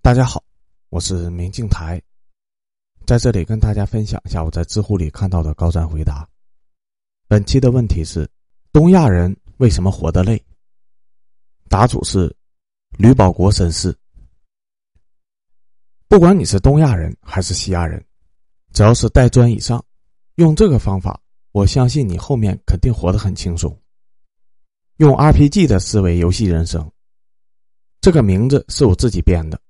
大家好，我是明镜台，在这里跟大家分享一下我在知乎里看到的高赞回答。本期的问题是：东亚人为什么活得累？答主是吕保国绅士。不管你是东亚人还是西亚人，只要是带砖以上，用这个方法，我相信你后面肯定活得很轻松。用 RPG 的思维游戏人生，这个名字是我自己编的。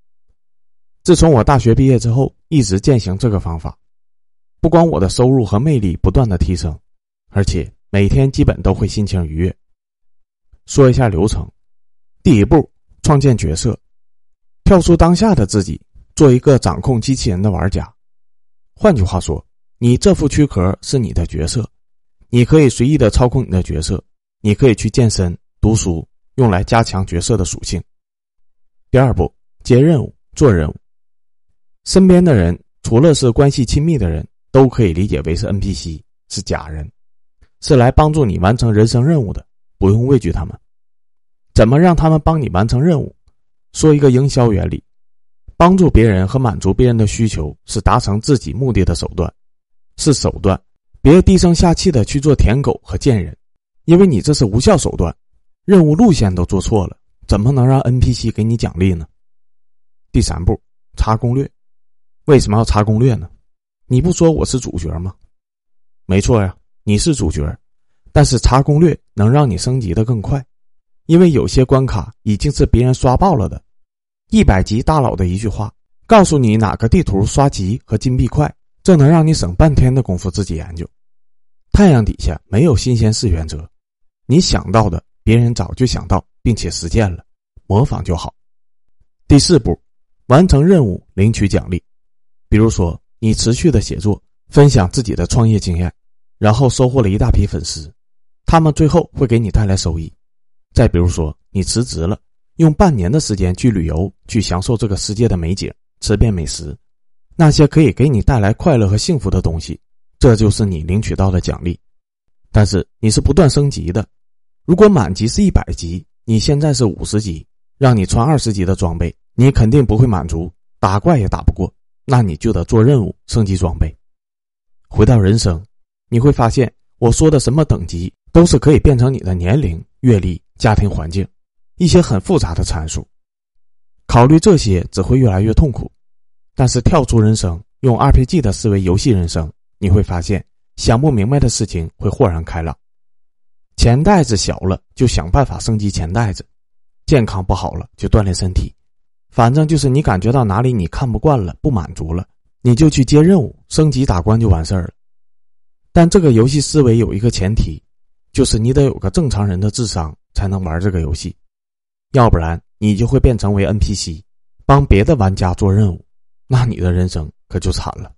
自从我大学毕业之后，一直践行这个方法，不光我的收入和魅力不断的提升，而且每天基本都会心情愉悦。说一下流程：第一步，创建角色，跳出当下的自己，做一个掌控机器人的玩家。换句话说，你这副躯壳是你的角色，你可以随意的操控你的角色，你可以去健身、读书，用来加强角色的属性。第二步，接任务，做任务。身边的人，除了是关系亲密的人，都可以理解为是 NPC，是假人，是来帮助你完成人生任务的，不用畏惧他们。怎么让他们帮你完成任务？说一个营销原理：帮助别人和满足别人的需求是达成自己目的的手段，是手段。别低声下气的去做舔狗和贱人，因为你这是无效手段，任务路线都做错了，怎么能让 NPC 给你奖励呢？第三步，查攻略。为什么要查攻略呢？你不说我是主角吗？没错呀，你是主角，但是查攻略能让你升级的更快，因为有些关卡已经是别人刷爆了的。一百级大佬的一句话，告诉你哪个地图刷级和金币快，这能让你省半天的功夫自己研究。太阳底下没有新鲜事原则，你想到的别人早就想到并且实践了，模仿就好。第四步，完成任务领取奖励。比如说，你持续的写作，分享自己的创业经验，然后收获了一大批粉丝，他们最后会给你带来收益。再比如说，你辞职了，用半年的时间去旅游，去享受这个世界的美景，吃遍美食，那些可以给你带来快乐和幸福的东西，这就是你领取到的奖励。但是你是不断升级的，如果满级是一百级，你现在是五十级，让你穿二十级的装备，你肯定不会满足，打怪也打不过。那你就得做任务升级装备。回到人生，你会发现我说的什么等级都是可以变成你的年龄、阅历、家庭环境一些很复杂的参数。考虑这些只会越来越痛苦，但是跳出人生，用 RPG 的思维游戏人生，你会发现想不明白的事情会豁然开朗。钱袋子小了就想办法升级钱袋子，健康不好了就锻炼身体。反正就是你感觉到哪里你看不惯了、不满足了，你就去接任务、升级打关就完事儿了。但这个游戏思维有一个前提，就是你得有个正常人的智商才能玩这个游戏，要不然你就会变成为 NPC，帮别的玩家做任务，那你的人生可就惨了。